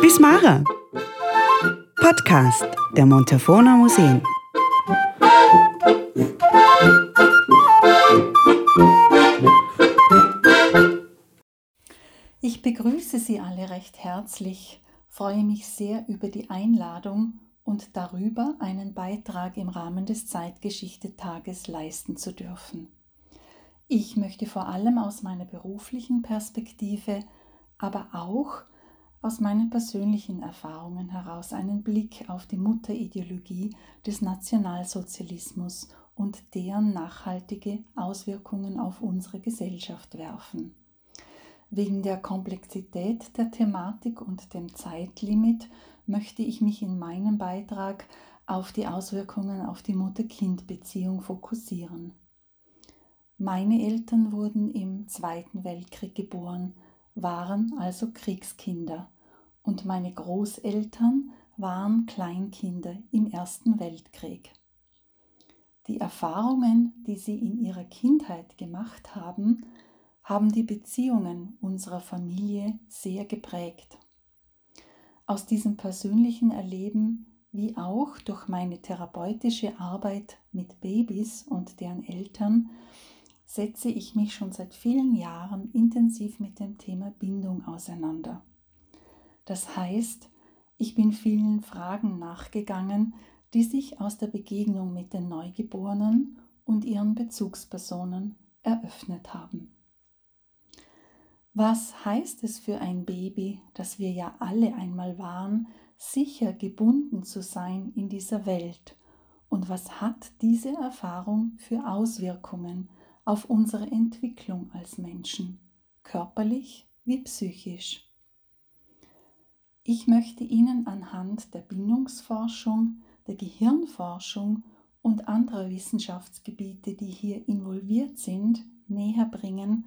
Bismara. Podcast der Montafona Museen. Ich begrüße Sie alle recht herzlich, freue mich sehr über die Einladung und darüber, einen Beitrag im Rahmen des Zeitgeschichte-Tages leisten zu dürfen. Ich möchte vor allem aus meiner beruflichen Perspektive, aber auch aus meinen persönlichen Erfahrungen heraus einen Blick auf die Mutterideologie des Nationalsozialismus und deren nachhaltige Auswirkungen auf unsere Gesellschaft werfen. Wegen der Komplexität der Thematik und dem Zeitlimit möchte ich mich in meinem Beitrag auf die Auswirkungen auf die Mutter-Kind-Beziehung fokussieren. Meine Eltern wurden im Zweiten Weltkrieg geboren, waren also Kriegskinder und meine Großeltern waren Kleinkinder im Ersten Weltkrieg. Die Erfahrungen, die sie in ihrer Kindheit gemacht haben, haben die Beziehungen unserer Familie sehr geprägt. Aus diesem persönlichen Erleben wie auch durch meine therapeutische Arbeit mit Babys und deren Eltern setze ich mich schon seit vielen Jahren intensiv mit dem Thema Bindung auseinander. Das heißt, ich bin vielen Fragen nachgegangen, die sich aus der Begegnung mit den Neugeborenen und ihren Bezugspersonen eröffnet haben. Was heißt es für ein Baby, das wir ja alle einmal waren, sicher gebunden zu sein in dieser Welt? Und was hat diese Erfahrung für Auswirkungen auf unsere Entwicklung als Menschen, körperlich wie psychisch. Ich möchte Ihnen anhand der Bindungsforschung, der Gehirnforschung und anderer Wissenschaftsgebiete, die hier involviert sind, näher bringen,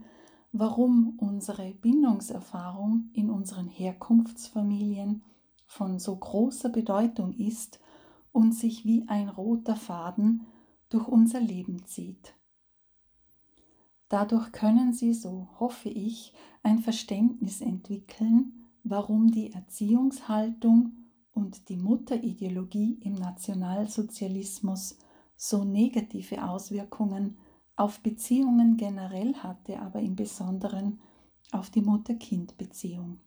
warum unsere Bindungserfahrung in unseren Herkunftsfamilien von so großer Bedeutung ist und sich wie ein roter Faden durch unser Leben zieht. Dadurch können Sie, so hoffe ich, ein Verständnis entwickeln, warum die Erziehungshaltung und die Mutterideologie im Nationalsozialismus so negative Auswirkungen auf Beziehungen generell hatte, aber im Besonderen auf die Mutter-Kind-Beziehung.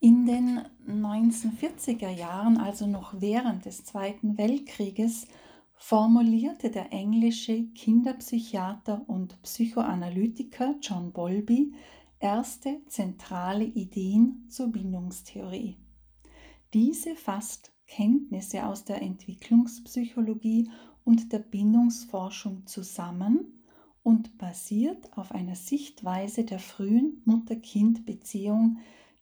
In den 1940er Jahren, also noch während des Zweiten Weltkrieges, formulierte der englische Kinderpsychiater und Psychoanalytiker John Bowlby erste zentrale Ideen zur Bindungstheorie. Diese fasst Kenntnisse aus der Entwicklungspsychologie und der Bindungsforschung zusammen und basiert auf einer Sichtweise der frühen Mutter-Kind-Beziehung,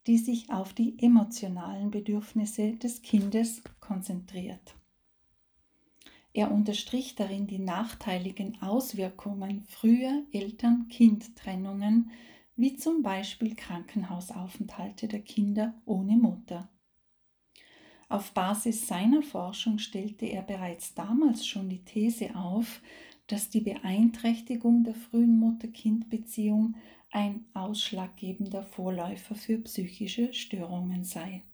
die sich auf die emotionalen Bedürfnisse des Kindes konzentriert. Er unterstrich darin die nachteiligen Auswirkungen früher Eltern-Kind-Trennungen, wie zum Beispiel Krankenhausaufenthalte der Kinder ohne Mutter. Auf Basis seiner Forschung stellte er bereits damals schon die These auf, dass die Beeinträchtigung der frühen Mutter-Kind-Beziehung ein ausschlaggebender Vorläufer für psychische Störungen sei.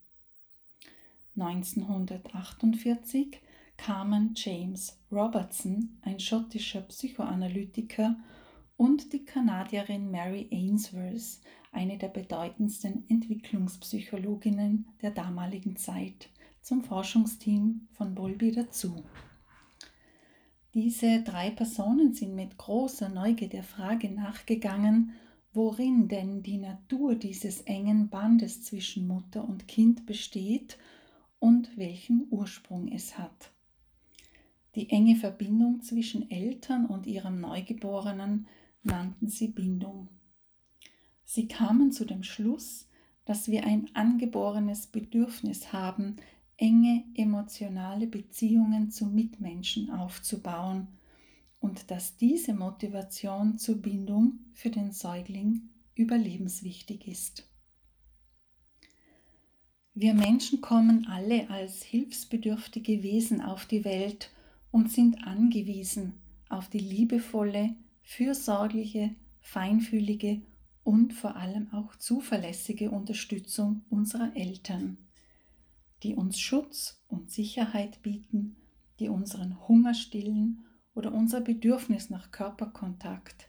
1948 kamen James Robertson, ein schottischer Psychoanalytiker, und die Kanadierin Mary Ainsworth, eine der bedeutendsten Entwicklungspsychologinnen der damaligen Zeit, zum Forschungsteam von Bowlby dazu. Diese drei Personen sind mit großer Neugier der Frage nachgegangen, worin denn die Natur dieses engen Bandes zwischen Mutter und Kind besteht und welchen Ursprung es hat. Die enge Verbindung zwischen Eltern und ihrem Neugeborenen nannten sie Bindung. Sie kamen zu dem Schluss, dass wir ein angeborenes Bedürfnis haben, enge emotionale Beziehungen zu Mitmenschen aufzubauen und dass diese Motivation zur Bindung für den Säugling überlebenswichtig ist. Wir Menschen kommen alle als hilfsbedürftige Wesen auf die Welt und sind angewiesen auf die liebevolle, fürsorgliche, feinfühlige und vor allem auch zuverlässige Unterstützung unserer Eltern, die uns Schutz und Sicherheit bieten, die unseren Hunger stillen oder unser Bedürfnis nach Körperkontakt,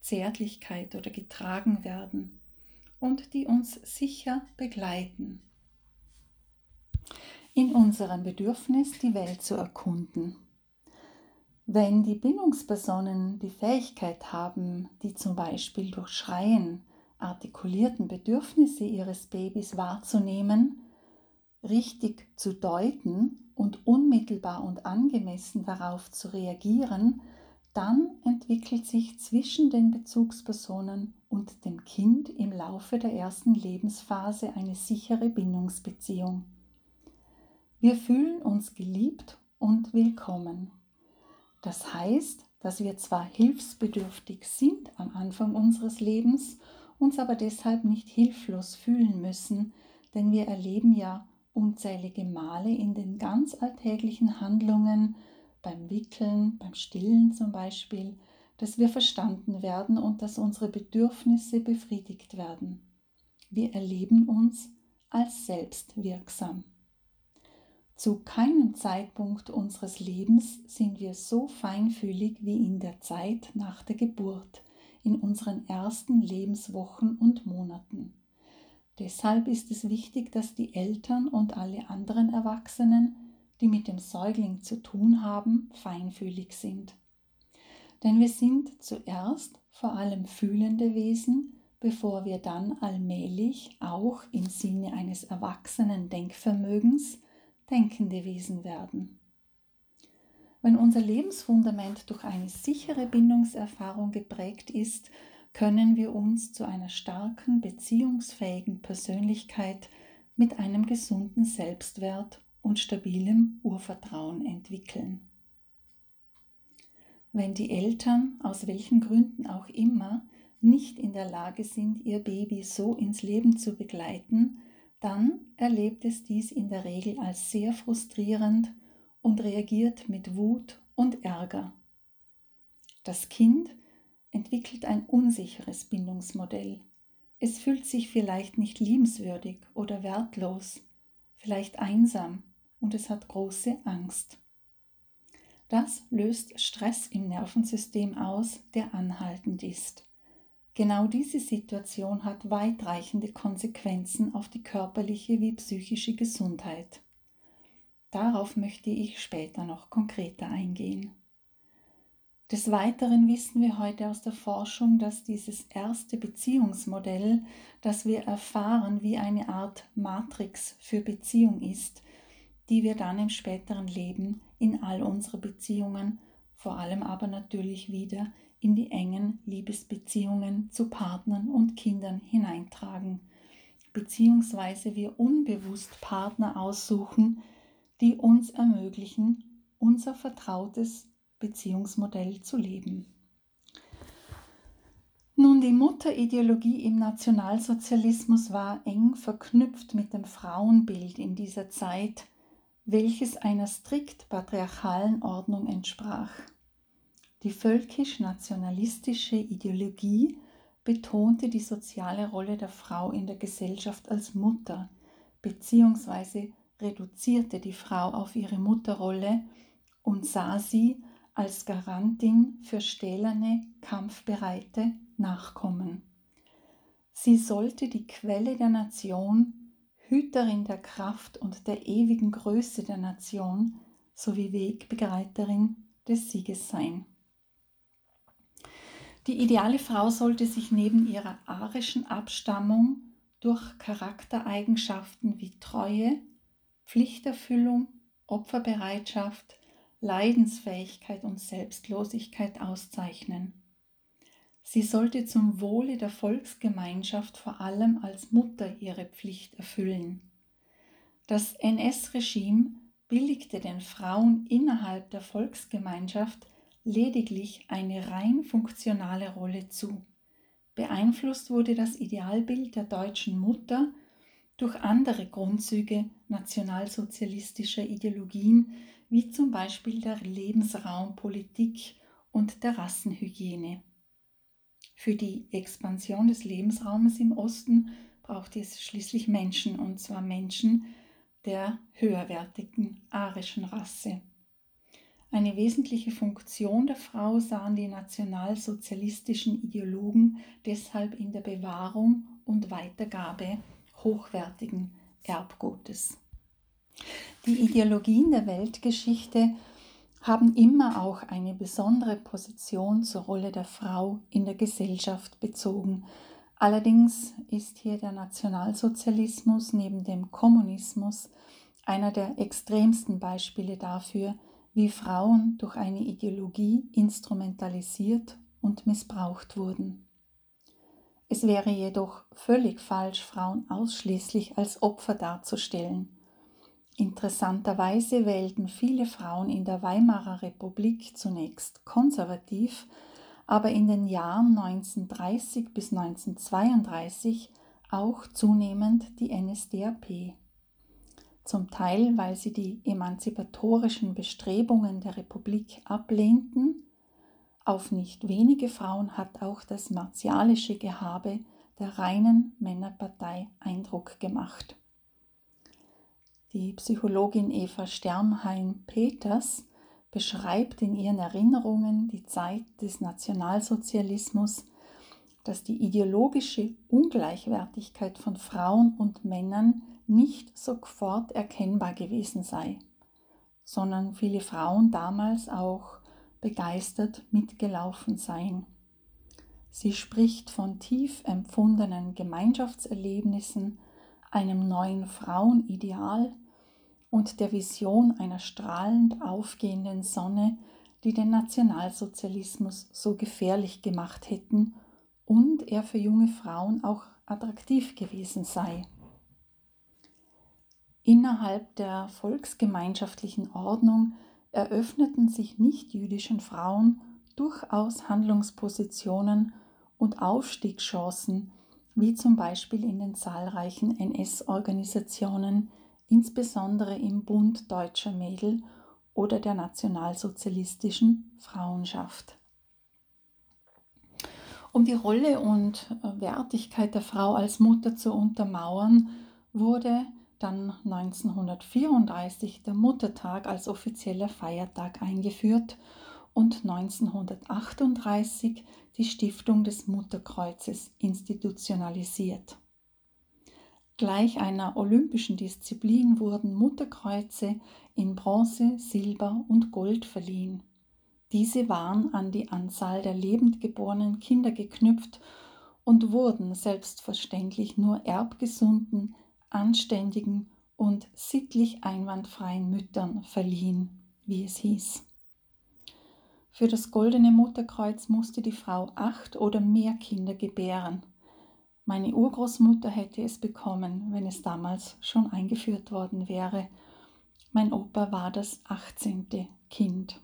Zärtlichkeit oder getragen werden und die uns sicher begleiten. In unserem Bedürfnis, die Welt zu erkunden. Wenn die Bindungspersonen die Fähigkeit haben, die zum Beispiel durch Schreien artikulierten Bedürfnisse ihres Babys wahrzunehmen, richtig zu deuten und unmittelbar und angemessen darauf zu reagieren, dann entwickelt sich zwischen den Bezugspersonen und dem Kind im Laufe der ersten Lebensphase eine sichere Bindungsbeziehung. Wir fühlen uns geliebt und willkommen. Das heißt, dass wir zwar hilfsbedürftig sind am Anfang unseres Lebens, uns aber deshalb nicht hilflos fühlen müssen, denn wir erleben ja unzählige Male in den ganz alltäglichen Handlungen, beim Wickeln, beim Stillen zum Beispiel, dass wir verstanden werden und dass unsere Bedürfnisse befriedigt werden. Wir erleben uns als selbstwirksam. Zu keinem Zeitpunkt unseres Lebens sind wir so feinfühlig wie in der Zeit nach der Geburt, in unseren ersten Lebenswochen und Monaten. Deshalb ist es wichtig, dass die Eltern und alle anderen Erwachsenen, die mit dem Säugling zu tun haben, feinfühlig sind. Denn wir sind zuerst vor allem fühlende Wesen, bevor wir dann allmählich auch im Sinne eines erwachsenen Denkvermögens denkende Wesen werden. Wenn unser Lebensfundament durch eine sichere Bindungserfahrung geprägt ist, können wir uns zu einer starken, beziehungsfähigen Persönlichkeit mit einem gesunden Selbstwert und stabilem Urvertrauen entwickeln. Wenn die Eltern, aus welchen Gründen auch immer, nicht in der Lage sind, ihr Baby so ins Leben zu begleiten, dann erlebt es dies in der Regel als sehr frustrierend und reagiert mit Wut und Ärger. Das Kind entwickelt ein unsicheres Bindungsmodell. Es fühlt sich vielleicht nicht liebenswürdig oder wertlos, vielleicht einsam und es hat große Angst. Das löst Stress im Nervensystem aus, der anhaltend ist. Genau diese Situation hat weitreichende Konsequenzen auf die körperliche wie psychische Gesundheit. Darauf möchte ich später noch konkreter eingehen. Des Weiteren wissen wir heute aus der Forschung, dass dieses erste Beziehungsmodell, das wir erfahren, wie eine Art Matrix für Beziehung ist, die wir dann im späteren Leben in all unsere Beziehungen, vor allem aber natürlich wieder in die engen Liebesbeziehungen zu Partnern und Kindern hineintragen, beziehungsweise wir unbewusst Partner aussuchen, die uns ermöglichen, unser vertrautes Beziehungsmodell zu leben. Nun, die Mutterideologie im Nationalsozialismus war eng verknüpft mit dem Frauenbild in dieser Zeit, welches einer strikt patriarchalen Ordnung entsprach. Die völkisch-nationalistische Ideologie betonte die soziale Rolle der Frau in der Gesellschaft als Mutter bzw. reduzierte die Frau auf ihre Mutterrolle und sah sie als Garantin für stählerne, kampfbereite Nachkommen. Sie sollte die Quelle der Nation, Hüterin der Kraft und der ewigen Größe der Nation sowie Wegbegleiterin des Sieges sein. Die ideale Frau sollte sich neben ihrer arischen Abstammung durch Charaktereigenschaften wie Treue, Pflichterfüllung, Opferbereitschaft, Leidensfähigkeit und Selbstlosigkeit auszeichnen. Sie sollte zum Wohle der Volksgemeinschaft vor allem als Mutter ihre Pflicht erfüllen. Das NS-Regime billigte den Frauen innerhalb der Volksgemeinschaft lediglich eine rein funktionale Rolle zu. Beeinflusst wurde das Idealbild der deutschen Mutter durch andere Grundzüge nationalsozialistischer Ideologien, wie zum Beispiel der Lebensraumpolitik und der Rassenhygiene. Für die Expansion des Lebensraumes im Osten braucht es schließlich Menschen, und zwar Menschen der höherwertigen arischen Rasse. Eine wesentliche Funktion der Frau sahen die nationalsozialistischen Ideologen deshalb in der Bewahrung und Weitergabe hochwertigen Erbgutes. Die Ideologien der Weltgeschichte haben immer auch eine besondere Position zur Rolle der Frau in der Gesellschaft bezogen. Allerdings ist hier der Nationalsozialismus neben dem Kommunismus einer der extremsten Beispiele dafür, wie Frauen durch eine Ideologie instrumentalisiert und missbraucht wurden. Es wäre jedoch völlig falsch, Frauen ausschließlich als Opfer darzustellen. Interessanterweise wählten viele Frauen in der Weimarer Republik zunächst konservativ, aber in den Jahren 1930 bis 1932 auch zunehmend die NSDAP. Zum Teil, weil sie die emanzipatorischen Bestrebungen der Republik ablehnten, auf nicht wenige Frauen hat auch das martialische Gehabe der reinen Männerpartei Eindruck gemacht. Die Psychologin Eva Sternheim-Peters beschreibt in ihren Erinnerungen die Zeit des Nationalsozialismus, dass die ideologische Ungleichwertigkeit von Frauen und Männern nicht sofort erkennbar gewesen sei, sondern viele Frauen damals auch begeistert mitgelaufen seien. Sie spricht von tief empfundenen Gemeinschaftserlebnissen, einem neuen Frauenideal und der Vision einer strahlend aufgehenden Sonne, die den Nationalsozialismus so gefährlich gemacht hätten und er für junge Frauen auch attraktiv gewesen sei. Innerhalb der volksgemeinschaftlichen Ordnung eröffneten sich nichtjüdischen Frauen durchaus Handlungspositionen und Aufstiegschancen, wie zum Beispiel in den zahlreichen NS-Organisationen, insbesondere im Bund deutscher Mädel oder der nationalsozialistischen Frauenschaft. Um die Rolle und Wertigkeit der Frau als Mutter zu untermauern, wurde dann 1934 der Muttertag als offizieller Feiertag eingeführt und 1938 die Stiftung des Mutterkreuzes institutionalisiert. Gleich einer olympischen Disziplin wurden Mutterkreuze in Bronze, Silber und Gold verliehen. Diese waren an die Anzahl der lebend geborenen Kinder geknüpft und wurden selbstverständlich nur erbgesunden, anständigen und sittlich einwandfreien Müttern verliehen, wie es hieß. Für das goldene Mutterkreuz musste die Frau acht oder mehr Kinder gebären. Meine Urgroßmutter hätte es bekommen, wenn es damals schon eingeführt worden wäre. Mein Opa war das 18. Kind.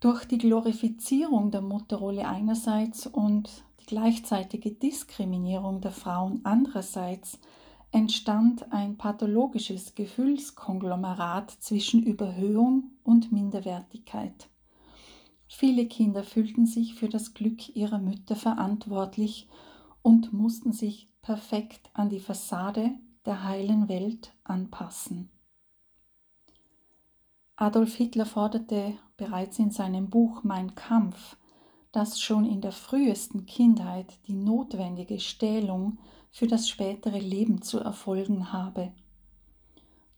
Durch die Glorifizierung der Mutterrolle einerseits und gleichzeitige Diskriminierung der Frauen andererseits entstand ein pathologisches Gefühlskonglomerat zwischen Überhöhung und Minderwertigkeit. Viele Kinder fühlten sich für das Glück ihrer Mütter verantwortlich und mussten sich perfekt an die Fassade der heilen Welt anpassen. Adolf Hitler forderte bereits in seinem Buch Mein Kampf, dass schon in der frühesten Kindheit die notwendige Stählung für das spätere Leben zu erfolgen habe.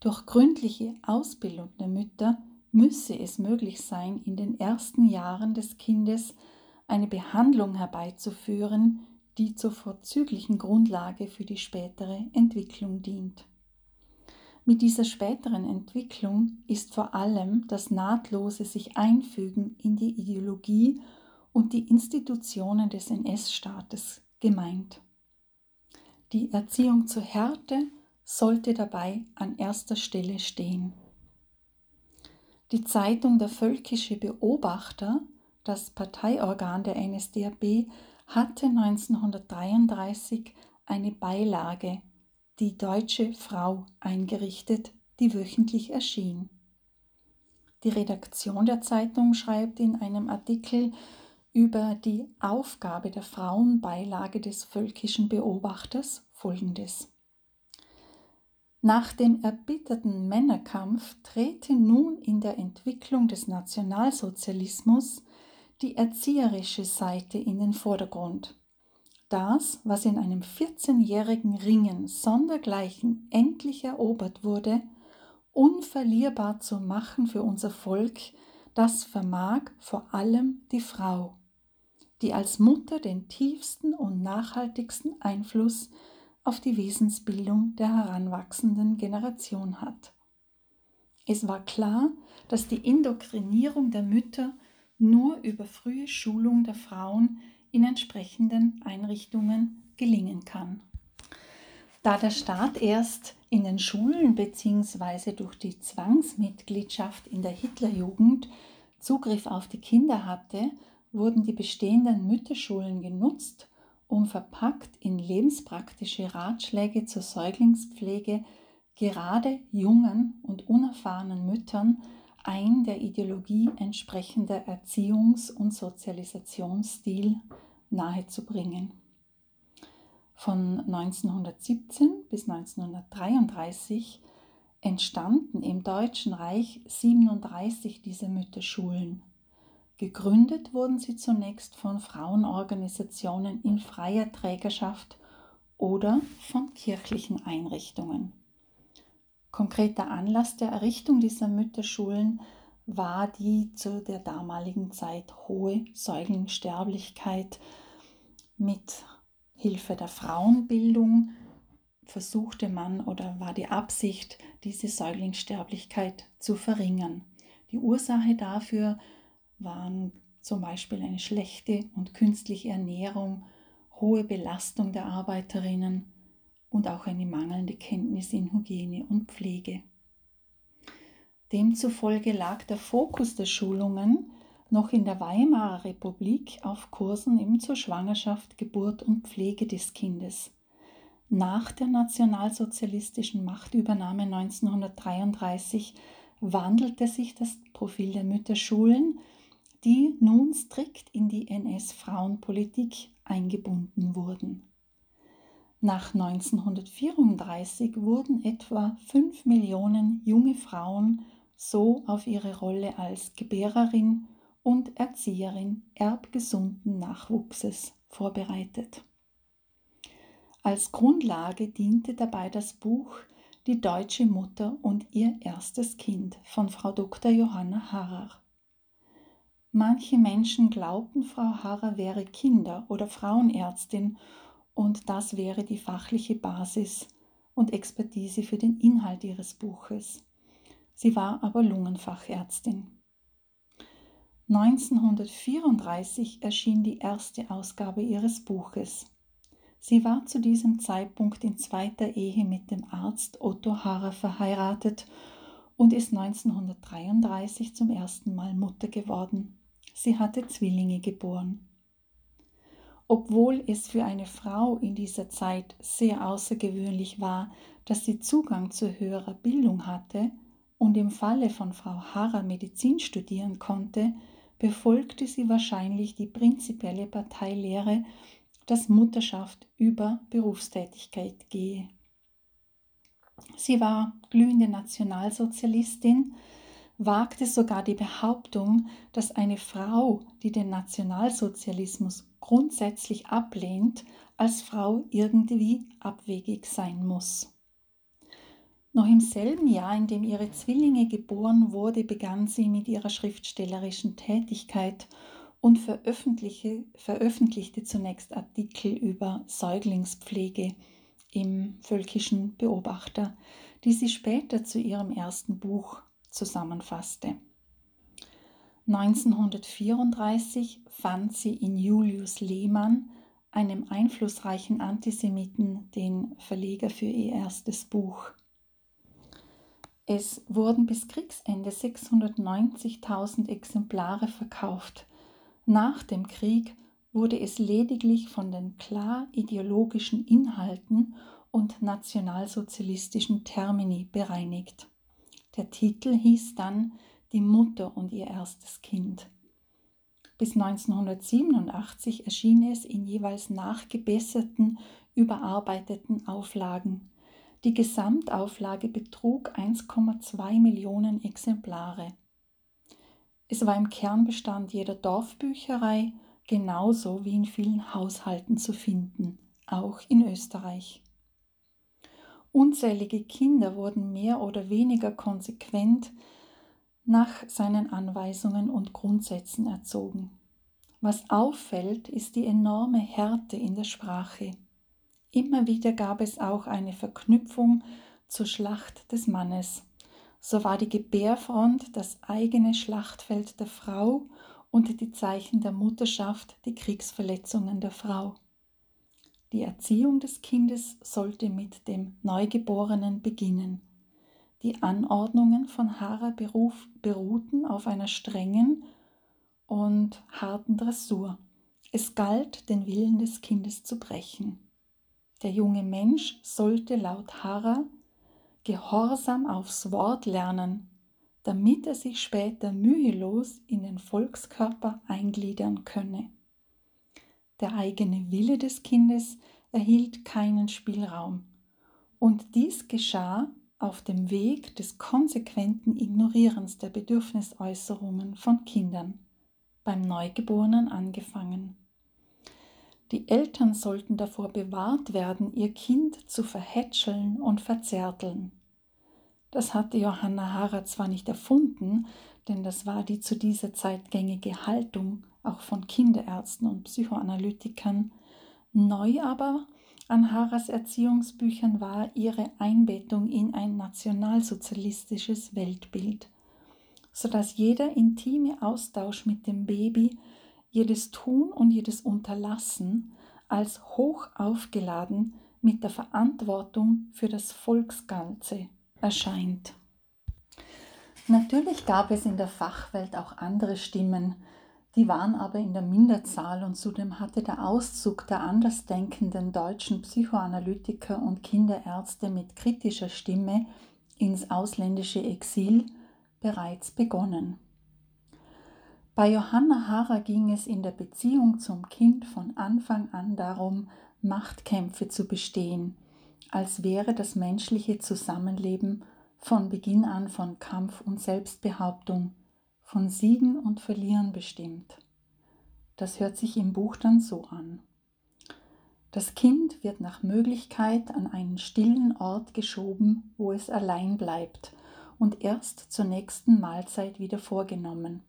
Durch gründliche Ausbildung der Mütter müsse es möglich sein, in den ersten Jahren des Kindes eine Behandlung herbeizuführen, die zur vorzüglichen Grundlage für die spätere Entwicklung dient. Mit dieser späteren Entwicklung ist vor allem das nahtlose sich einfügen in die Ideologie und die Institutionen des NS-Staates gemeint. Die Erziehung zur Härte sollte dabei an erster Stelle stehen. Die Zeitung Der Völkische Beobachter, das Parteiorgan der NSDAP, hatte 1933 eine Beilage, die Deutsche Frau, eingerichtet, die wöchentlich erschien. Die Redaktion der Zeitung schreibt in einem Artikel über die Aufgabe der Frauenbeilage des völkischen Beobachters folgendes. Nach dem erbitterten Männerkampf trete nun in der Entwicklung des Nationalsozialismus die erzieherische Seite in den Vordergrund. Das, was in einem 14-jährigen Ringen sondergleichen endlich erobert wurde, unverlierbar zu machen für unser Volk, das vermag vor allem die Frau, die als Mutter den tiefsten und nachhaltigsten Einfluss auf die Wesensbildung der heranwachsenden Generation hat. Es war klar, dass die Indoktrinierung der Mütter nur über frühe Schulung der Frauen in entsprechenden Einrichtungen gelingen kann. Da der Staat erst in den Schulen bzw. durch die Zwangsmitgliedschaft in der Hitlerjugend Zugriff auf die Kinder hatte, wurden die bestehenden Mütterschulen genutzt, um verpackt in lebenspraktische Ratschläge zur Säuglingspflege gerade jungen und unerfahrenen Müttern ein der Ideologie entsprechender Erziehungs- und Sozialisationsstil nahezubringen. Von 1917 bis 1933 entstanden im Deutschen Reich 37 dieser Mütterschulen. Gegründet wurden sie zunächst von Frauenorganisationen in freier Trägerschaft oder von kirchlichen Einrichtungen. Konkreter Anlass der Errichtung dieser Mütterschulen war die zu der damaligen Zeit hohe Säuglingssterblichkeit. Mit Hilfe der Frauenbildung versuchte man oder war die Absicht, diese Säuglingssterblichkeit zu verringern. Die Ursache dafür waren zum Beispiel eine schlechte und künstliche Ernährung, hohe Belastung der Arbeiterinnen, und auch eine mangelnde Kenntnis in Hygiene und Pflege. Demzufolge lag der Fokus der Schulungen noch in der Weimarer Republik auf Kursen eben zur Schwangerschaft, Geburt und Pflege des Kindes. Nach der nationalsozialistischen Machtübernahme 1933 wandelte sich das Profil der Mütterschulen, die nun strikt in die NS-Frauenpolitik eingebunden wurden. Nach 1934 wurden etwa 5 Millionen junge Frauen so auf ihre Rolle als Gebärerin und Erzieherin erbgesunden Nachwuchses vorbereitet. Als Grundlage diente dabei das Buch Die deutsche Mutter und ihr erstes Kind von Frau Dr. Johanna Harrer. Manche Menschen glaubten, Frau Harrer wäre Kinder- oder Frauenärztin und das wäre die fachliche Basis und Expertise für den Inhalt ihres Buches. Sie war aber Lungenfachärztin. 1934 erschien die erste Ausgabe ihres Buches. Sie war zu diesem Zeitpunkt in zweiter Ehe mit dem Arzt Otto Harrer verheiratet und ist 1933 zum ersten Mal Mutter geworden. Sie hatte Zwillinge geboren. Obwohl es für eine Frau in dieser Zeit sehr außergewöhnlich war, dass sie Zugang zu höherer Bildung hatte und im Falle von Frau Harrer Medizin studieren konnte, befolgte sie wahrscheinlich die prinzipielle Parteilehre, dass Mutterschaft über Berufstätigkeit gehe. Sie war glühende Nationalsozialistin, wagte sogar die Behauptung, dass eine Frau, die den Nationalsozialismus grundsätzlich ablehnt, als Frau irgendwie abwegig sein muss. Noch im selben Jahr, in dem ihre Zwillinge geboren wurde, begann sie mit ihrer schriftstellerischen Tätigkeit und veröffentlichte, zunächst Artikel über Säuglingspflege im Völkischen Beobachter, die sie später zu ihrem ersten Buch zusammenfasste. 1934 fand sie in Julius Lehmann, einem einflussreichen Antisemiten, den Verleger für ihr erstes Buch. Es wurden bis Kriegsende 690.000 Exemplare verkauft. Nach dem Krieg wurde es lediglich von den klar ideologischen Inhalten und nationalsozialistischen Termini bereinigt. Der Titel hieß dann Die Mutter und ihr erstes Kind. Bis 1987 erschien es in jeweils nachgebesserten, überarbeiteten Auflagen. Die Gesamtauflage betrug 1,2 Millionen Exemplare. Es war im Kernbestand jeder Dorfbücherei, genauso wie in vielen Haushalten zu finden, auch in Österreich. Unzählige Kinder wurden mehr oder weniger konsequent nach seinen Anweisungen und Grundsätzen erzogen. Was auffällt, ist die enorme Härte in der Sprache. Immer wieder gab es auch eine Verknüpfung zur Schlacht des Mannes. So war die Gebärfront das eigene Schlachtfeld der Frau und die Zeichen der Mutterschaft die Kriegsverletzungen der Frau. Die Erziehung des Kindes sollte mit dem Neugeborenen beginnen. Die Anordnungen von Hara beruf, beruhten auf einer strengen und harten Dressur. Es galt, den Willen des Kindes zu brechen. Der junge Mensch sollte laut Harrer Gehorsam aufs Wort lernen, damit er sich später mühelos in den Volkskörper eingliedern könne. Der eigene Wille des Kindes erhielt keinen Spielraum, und dies geschah auf dem Weg des konsequenten Ignorierens der Bedürfnisäußerungen von Kindern, beim Neugeborenen angefangen. Die Eltern sollten davor bewahrt werden, ihr Kind zu verhätscheln und verzärteln. Das hatte Johanna Hara zwar nicht erfunden, denn das war die zu dieser Zeit gängige Haltung auch von Kinderärzten und Psychoanalytikern. Neu aber an Haras Erziehungsbüchern war ihre Einbettung in ein nationalsozialistisches Weltbild, sodass jeder intime Austausch mit dem Baby jedes Tun und jedes Unterlassen als hoch aufgeladen mit der Verantwortung für das Volksganze erscheint. Natürlich gab es in der Fachwelt auch andere Stimmen, die waren aber in der Minderzahl und zudem hatte der Auszug der andersdenkenden deutschen Psychoanalytiker und Kinderärzte mit kritischer Stimme ins ausländische Exil bereits begonnen. Bei Johanna Hara ging es in der Beziehung zum Kind von Anfang an darum, Machtkämpfe zu bestehen, als wäre das menschliche Zusammenleben von Beginn an von Kampf und Selbstbehauptung, von Siegen und Verlieren bestimmt. Das hört sich im Buch dann so an. Das Kind wird nach Möglichkeit an einen stillen Ort geschoben, wo es allein bleibt und erst zur nächsten Mahlzeit wieder vorgenommen.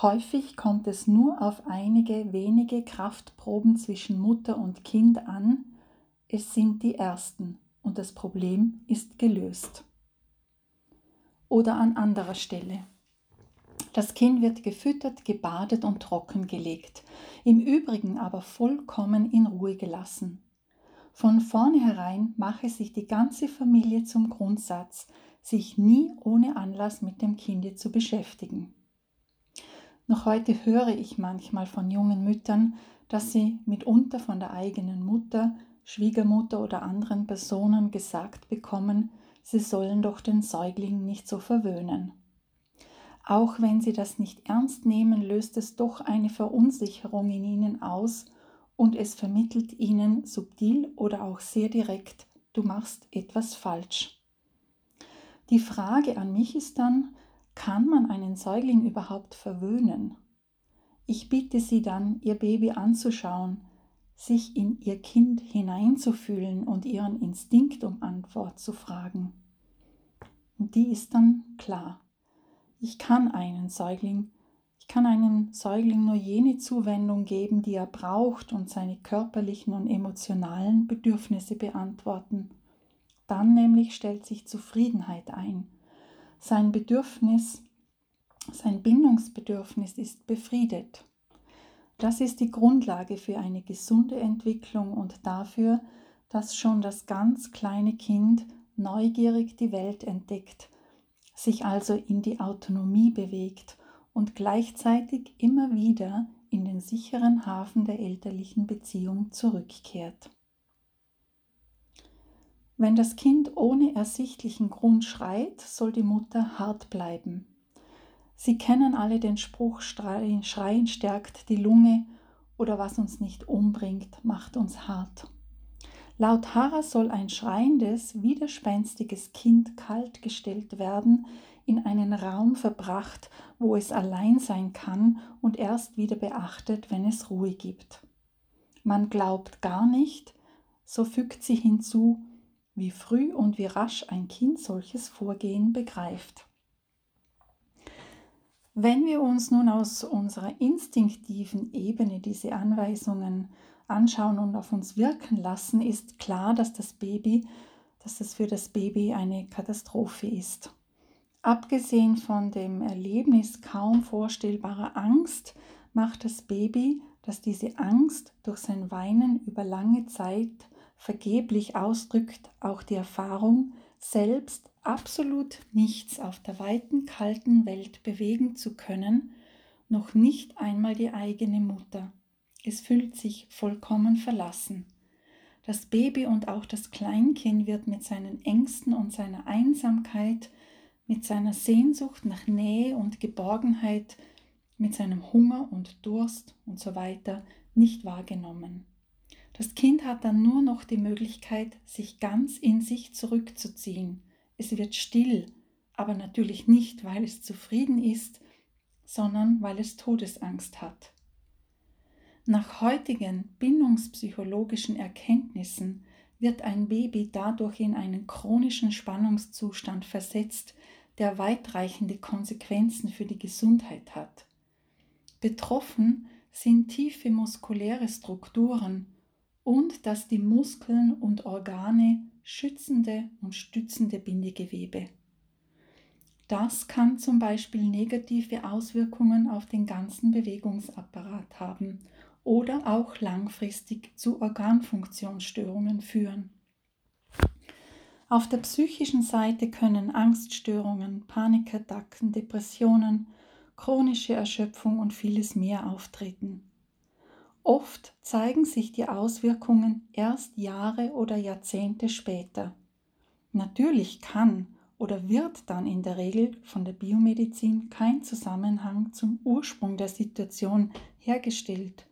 Häufig kommt es nur auf einige wenige Kraftproben zwischen Mutter und Kind an. Es sind die ersten und das Problem ist gelöst. Oder an anderer Stelle. Das Kind wird gefüttert, gebadet und trockengelegt, im Übrigen aber vollkommen in Ruhe gelassen. Von vornherein mache sich die ganze Familie zum Grundsatz, sich nie ohne Anlass mit dem Kinde zu beschäftigen. Noch heute höre ich manchmal von jungen Müttern, dass sie mitunter von der eigenen Mutter, Schwiegermutter oder anderen Personen gesagt bekommen, sie sollen doch den Säugling nicht so verwöhnen. Auch wenn sie das nicht ernst nehmen, löst es doch eine Verunsicherung in ihnen aus und es vermittelt ihnen subtil oder auch sehr direkt, du machst etwas falsch. Die Frage an mich ist dann, kann man einen Säugling überhaupt verwöhnen? Ich bitte Sie dann, Ihr Baby anzuschauen, sich in Ihr Kind hineinzufühlen und Ihren Instinkt um Antwort zu fragen. Und die ist dann klar. Ich kann einen Säugling, ich kann einem Säugling nur jene Zuwendung geben, die er braucht und seine körperlichen und emotionalen Bedürfnisse beantworten. Dann nämlich stellt sich Zufriedenheit ein sein Bedürfnis, sein Bindungsbedürfnis ist befriedet. Das ist die Grundlage für eine gesunde Entwicklung und dafür, dass schon das ganz kleine Kind neugierig die Welt entdeckt, sich also in die Autonomie bewegt und gleichzeitig immer wieder in den sicheren Hafen der elterlichen Beziehung zurückkehrt. Wenn das Kind ohne ersichtlichen Grund schreit, soll die Mutter hart bleiben. Sie kennen alle den Spruch, Schreien, stärkt die Lunge oder was uns nicht umbringt, macht uns hart. Laut Hara soll ein schreiendes, widerspenstiges Kind kaltgestellt werden, in einen Raum verbracht, wo es allein sein kann und erst wieder beachtet, wenn es Ruhe gibt. Man glaubt gar nicht, so fügt sie hinzu, wie früh und wie rasch ein Kind solches Vorgehen begreift. Wenn wir uns nun aus unserer instinktiven Ebene diese Anweisungen anschauen und auf uns wirken lassen, ist klar, dass das Baby, dass es für das Baby eine Katastrophe ist. Abgesehen von dem Erlebnis kaum vorstellbarer Angst, macht das Baby, das diese Angst durch sein Weinen über lange Zeit vergeblich ausdrückt, auch die Erfahrung, selbst absolut nichts auf der weiten, kalten Welt bewegen zu können, noch nicht einmal die eigene Mutter. Es fühlt sich vollkommen verlassen. Das Baby und auch das Kleinkind wird mit seinen Ängsten und seiner Einsamkeit, mit seiner Sehnsucht nach Nähe und Geborgenheit, mit seinem Hunger und Durst und so weiter nicht wahrgenommen. Das Kind hat dann nur noch die Möglichkeit, sich ganz in sich zurückzuziehen. Es wird still, aber natürlich nicht, weil es zufrieden ist, sondern weil es Todesangst hat. Nach heutigen bindungspsychologischen Erkenntnissen wird ein Baby dadurch in einen chronischen Spannungszustand versetzt, der weitreichende Konsequenzen für die Gesundheit hat. Betroffen sind tiefe muskuläre Strukturen, und dass die Muskeln und Organe schützende und stützende Bindegewebe. Das kann zum Beispiel negative Auswirkungen auf den ganzen Bewegungsapparat haben oder auch langfristig zu Organfunktionsstörungen führen. Auf der psychischen Seite können Angststörungen, Panikattacken, Depressionen, chronische Erschöpfung und vieles mehr auftreten. Oft zeigen sich die Auswirkungen erst Jahre oder Jahrzehnte später. Natürlich kann oder wird dann in der Regel von der Biomedizin kein Zusammenhang zum Ursprung der Situation hergestellt,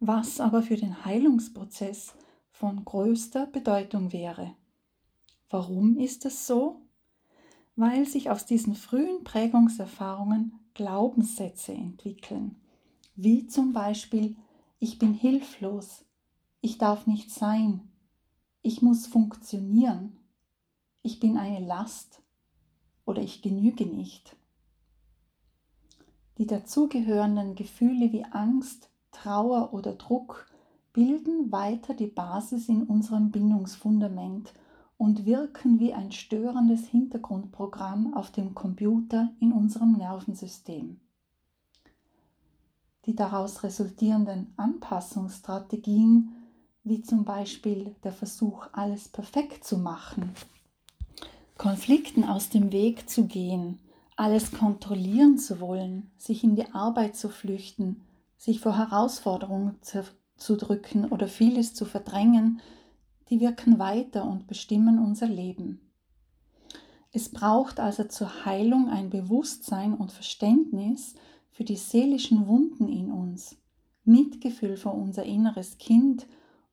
was aber für den Heilungsprozess von größter Bedeutung wäre. Warum ist es so? Weil sich aus diesen frühen Prägungserfahrungen Glaubenssätze entwickeln, wie zum Beispiel ich bin hilflos. Ich darf nicht sein. Ich muss funktionieren. Ich bin eine Last oder ich genüge nicht. Die dazugehörenden Gefühle wie Angst, Trauer oder Druck bilden weiter die Basis in unserem Bindungsfundament und wirken wie ein störendes Hintergrundprogramm auf dem Computer in unserem Nervensystem. Die daraus resultierenden Anpassungsstrategien, wie zum Beispiel der Versuch, alles perfekt zu machen, Konflikten aus dem Weg zu gehen, alles kontrollieren zu wollen, sich in die Arbeit zu flüchten, sich vor Herausforderungen zu, zu drücken oder vieles zu verdrängen, die wirken weiter und bestimmen unser Leben. Es braucht also zur Heilung ein Bewusstsein und Verständnis für die seelischen Wunden in uns, Mitgefühl für unser inneres Kind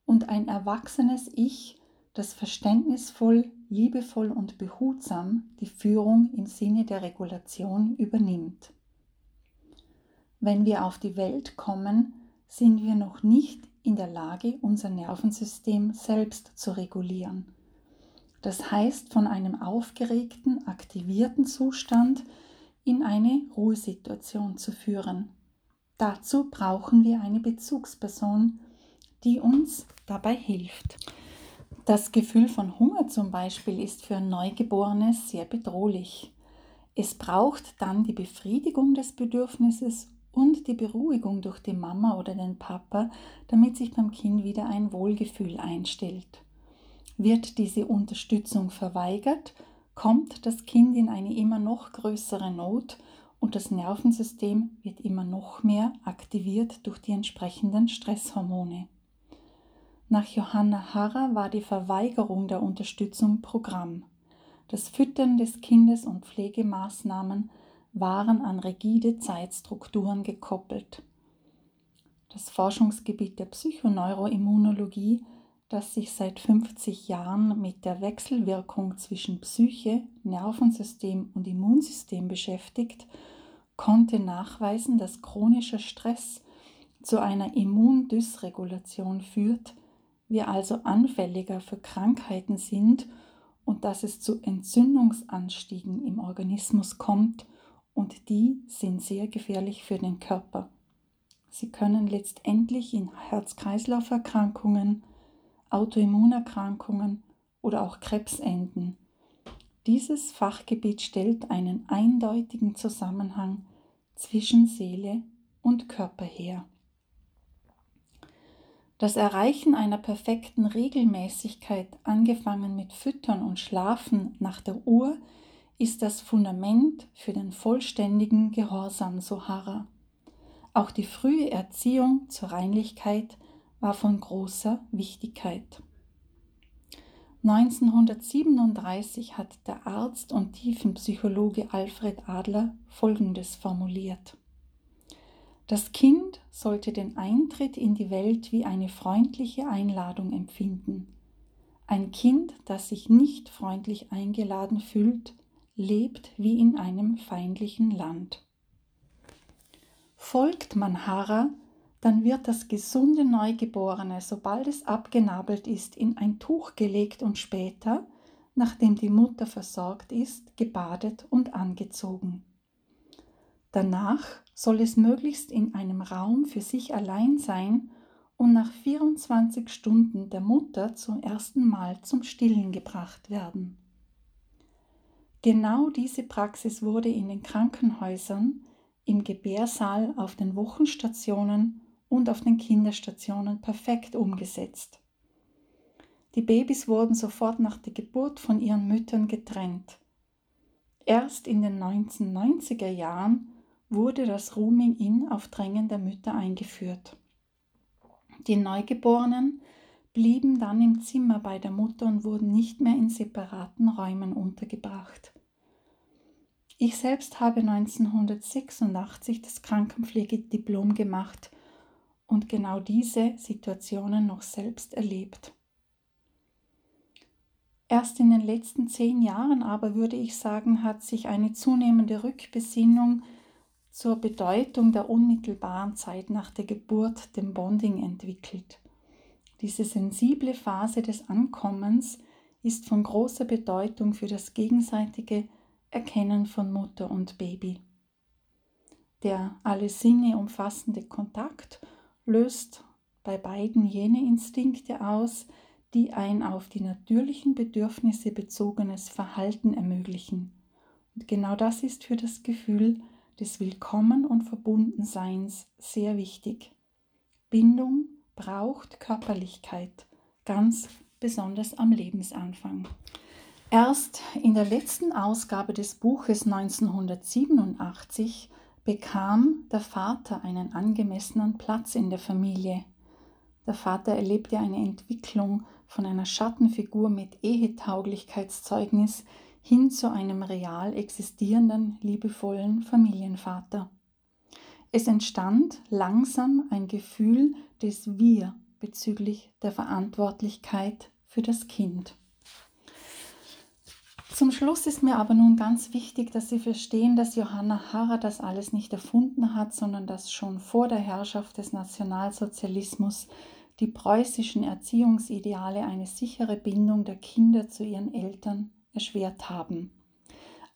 und ein erwachsenes Ich, das verständnisvoll, liebevoll und behutsam die Führung im Sinne der Regulation übernimmt. Wenn wir auf die Welt kommen, sind wir noch nicht in der Lage, unser Nervensystem selbst zu regulieren. Das heißt, von einem aufgeregten, aktivierten Zustand in eine Ruhesituation zu führen. Dazu brauchen wir eine Bezugsperson, die uns dabei hilft. Das Gefühl von Hunger zum Beispiel ist für ein Neugeborenes sehr bedrohlich. Es braucht dann die Befriedigung des Bedürfnisses und die Beruhigung durch die Mama oder den Papa, damit sich beim Kind wieder ein Wohlgefühl einstellt. Wird diese Unterstützung verweigert, kommt das Kind in eine immer noch größere Not und das Nervensystem wird immer noch mehr aktiviert durch die entsprechenden Stresshormone. Nach Johanna Harrer war die Verweigerung der Unterstützung Programm. Das Füttern des Kindes und Pflegemaßnahmen waren an rigide Zeitstrukturen gekoppelt. Das Forschungsgebiet der Psychoneuroimmunologie, das sich seit 50 Jahren mit der Wechselwirkung zwischen Psyche, Nervensystem und Immunsystem beschäftigt, konnte nachweisen, dass chronischer Stress zu einer Immundysregulation führt, wir also anfälliger für Krankheiten sind und dass es zu Entzündungsanstiegen im Organismus kommt und die sind sehr gefährlich für den Körper. Sie können letztendlich in Herz-Kreislauf-Erkrankungen, Autoimmunerkrankungen oder auch Krebs enden. Dieses Fachgebiet stellt einen eindeutigen Zusammenhang zwischen Seele und Körper her. Das Erreichen einer perfekten Regelmäßigkeit, angefangen mit Füttern und Schlafen nach der Uhr, ist das Fundament für den vollständigen Gehorsam Sohara. Auch die frühe Erziehung zur Reinlichkeit war von großer Wichtigkeit. 1937 hat der Arzt und Tiefenpsychologe Alfred Adler Folgendes formuliert. Das Kind sollte den Eintritt in die Welt wie eine freundliche Einladung empfinden. Ein Kind, das sich nicht freundlich eingeladen fühlt, lebt wie in einem feindlichen Land. Folgt man Hara, dann wird das gesunde Neugeborene, sobald es abgenabelt ist, in ein Tuch gelegt und später, nachdem die Mutter versorgt ist, gebadet und angezogen. Danach soll es möglichst in einem Raum für sich allein sein und nach 24 Stunden der Mutter zum ersten Mal zum Stillen gebracht werden. Genau diese Praxis wurde in den Krankenhäusern, im Gebärsaal, auf den Wochenstationen und auf den Kinderstationen perfekt umgesetzt. Die Babys wurden sofort nach der Geburt von ihren Müttern getrennt. Erst in den 1990er Jahren wurde das Rooming-In auf Drängen der Mütter eingeführt. Die Neugeborenen blieben dann im Zimmer bei der Mutter und wurden nicht mehr in separaten Räumen untergebracht. Ich selbst habe 1986 das Krankenpflegediplom gemacht und genau diese Situationen noch selbst erlebt. Erst in den letzten zehn Jahren aber würde ich sagen, hat sich eine zunehmende Rückbesinnung zur Bedeutung der unmittelbaren Zeit nach der Geburt, dem Bonding, entwickelt. Diese sensible Phase des Ankommens ist von großer Bedeutung für das gegenseitige Erkennen von Mutter und Baby. Der alle Sinne umfassende Kontakt löst bei beiden jene Instinkte aus, die ein auf die natürlichen Bedürfnisse bezogenes Verhalten ermöglichen. Und genau das ist für das Gefühl des Willkommen und Verbundenseins sehr wichtig. Bindung braucht Körperlichkeit, ganz besonders am Lebensanfang. Erst in der letzten Ausgabe des Buches 1987 bekam der Vater einen angemessenen Platz in der Familie. Der Vater erlebte eine Entwicklung von einer Schattenfigur mit Ehetauglichkeitszeugnis hin zu einem real existierenden, liebevollen Familienvater. Es entstand langsam ein Gefühl des Wir bezüglich der Verantwortlichkeit für das Kind. Zum Schluss ist mir aber nun ganz wichtig, dass Sie verstehen, dass Johanna Harrer das alles nicht erfunden hat, sondern dass schon vor der Herrschaft des Nationalsozialismus die preußischen Erziehungsideale eine sichere Bindung der Kinder zu ihren Eltern erschwert haben.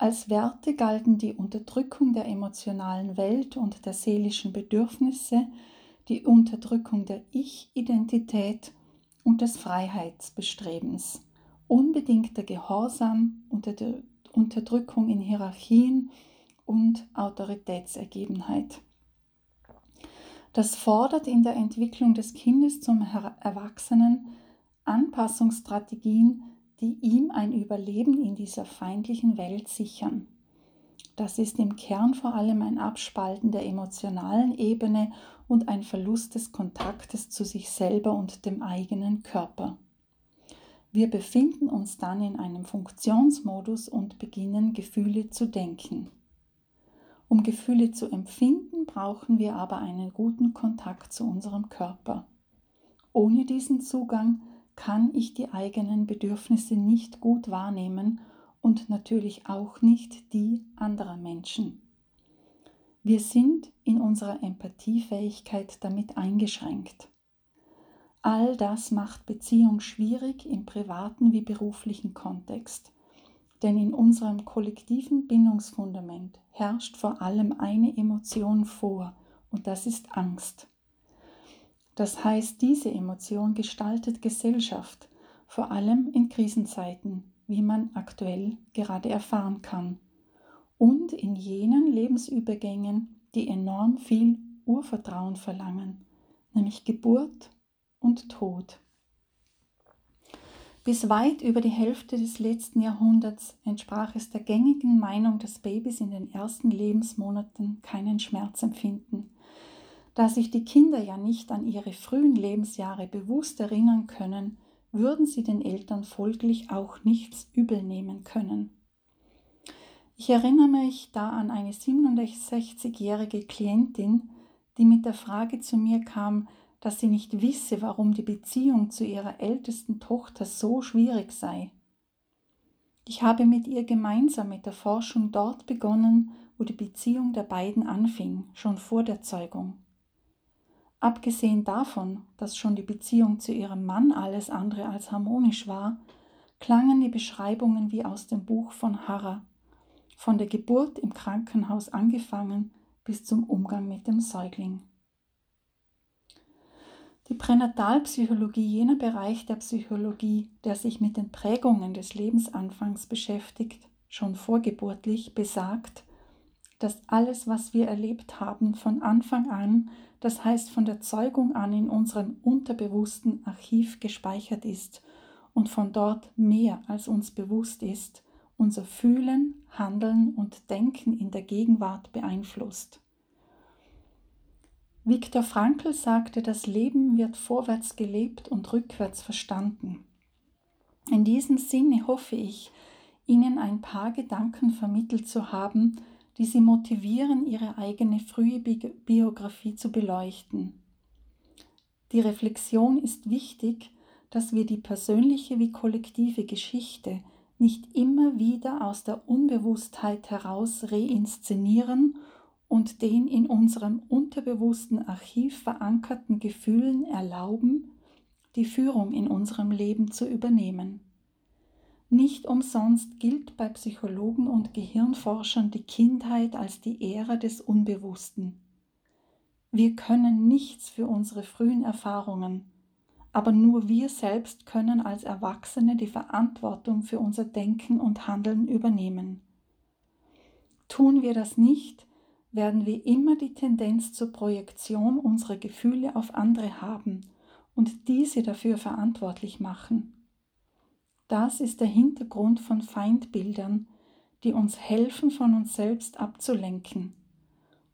Als Werte galten die Unterdrückung der emotionalen Welt und der seelischen Bedürfnisse, die Unterdrückung der Ich-Identität und des Freiheitsbestrebens unbedingter Gehorsam unter der Unterdrückung in Hierarchien und Autoritätsergebenheit. Das fordert in der Entwicklung des Kindes zum Erwachsenen Anpassungsstrategien, die ihm ein Überleben in dieser feindlichen Welt sichern. Das ist im Kern vor allem ein Abspalten der emotionalen Ebene und ein Verlust des Kontaktes zu sich selber und dem eigenen Körper. Wir befinden uns dann in einem Funktionsmodus und beginnen Gefühle zu denken. Um Gefühle zu empfinden, brauchen wir aber einen guten Kontakt zu unserem Körper. Ohne diesen Zugang kann ich die eigenen Bedürfnisse nicht gut wahrnehmen und natürlich auch nicht die anderer Menschen. Wir sind in unserer Empathiefähigkeit damit eingeschränkt. All das macht Beziehung schwierig im privaten wie beruflichen Kontext. Denn in unserem kollektiven Bindungsfundament herrscht vor allem eine Emotion vor und das ist Angst. Das heißt, diese Emotion gestaltet Gesellschaft, vor allem in Krisenzeiten, wie man aktuell gerade erfahren kann, und in jenen Lebensübergängen, die enorm viel Urvertrauen verlangen, nämlich Geburt und Tod. Bis weit über die Hälfte des letzten Jahrhunderts entsprach es der gängigen Meinung, dass Babys in den ersten Lebensmonaten keinen Schmerz empfinden. Da sich die Kinder ja nicht an ihre frühen Lebensjahre bewusst erinnern können, würden sie den Eltern folglich auch nichts übel nehmen können. Ich erinnere mich da an eine 67-jährige Klientin, die mit der Frage zu mir kam, dass sie nicht wisse, warum die Beziehung zu ihrer ältesten Tochter so schwierig sei. Ich habe mit ihr gemeinsam mit der Forschung dort begonnen, wo die Beziehung der beiden anfing, schon vor der Zeugung. Abgesehen davon, dass schon die Beziehung zu ihrem Mann alles andere als harmonisch war, klangen die Beschreibungen wie aus dem Buch von Harrer, von der Geburt im Krankenhaus angefangen bis zum Umgang mit dem Säugling. Die Pränatalpsychologie, jener Bereich der Psychologie, der sich mit den Prägungen des Lebensanfangs beschäftigt, schon vorgeburtlich, besagt, dass alles, was wir erlebt haben, von Anfang an, das heißt von der Zeugung an in unserem unterbewussten Archiv gespeichert ist und von dort mehr als uns bewusst ist, unser Fühlen, Handeln und Denken in der Gegenwart beeinflusst. Viktor Frankl sagte, das Leben wird vorwärts gelebt und rückwärts verstanden. In diesem Sinne hoffe ich, Ihnen ein paar Gedanken vermittelt zu haben, die Sie motivieren, Ihre eigene frühe Biografie zu beleuchten. Die Reflexion ist wichtig, dass wir die persönliche wie kollektive Geschichte nicht immer wieder aus der Unbewusstheit heraus reinszenieren und den in unserem unterbewussten Archiv verankerten Gefühlen erlauben, die Führung in unserem Leben zu übernehmen. Nicht umsonst gilt bei Psychologen und Gehirnforschern die Kindheit als die Ära des Unbewussten. Wir können nichts für unsere frühen Erfahrungen, aber nur wir selbst können als Erwachsene die Verantwortung für unser Denken und Handeln übernehmen. Tun wir das nicht, werden wir immer die Tendenz zur Projektion unserer Gefühle auf andere haben und diese dafür verantwortlich machen. Das ist der Hintergrund von Feindbildern, die uns helfen, von uns selbst abzulenken.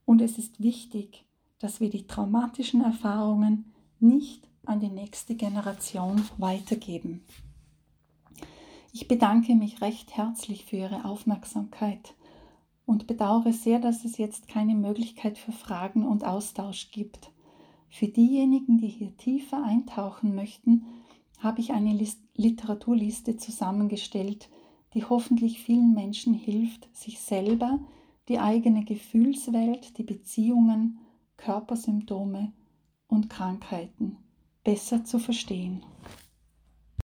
Und es ist wichtig, dass wir die traumatischen Erfahrungen nicht an die nächste Generation weitergeben. Ich bedanke mich recht herzlich für Ihre Aufmerksamkeit und bedauere sehr, dass es jetzt keine Möglichkeit für Fragen und Austausch gibt. Für diejenigen, die hier tiefer eintauchen möchten, habe ich eine Literaturliste zusammengestellt, die hoffentlich vielen Menschen hilft, sich selber, die eigene Gefühlswelt, die Beziehungen, Körpersymptome und Krankheiten besser zu verstehen.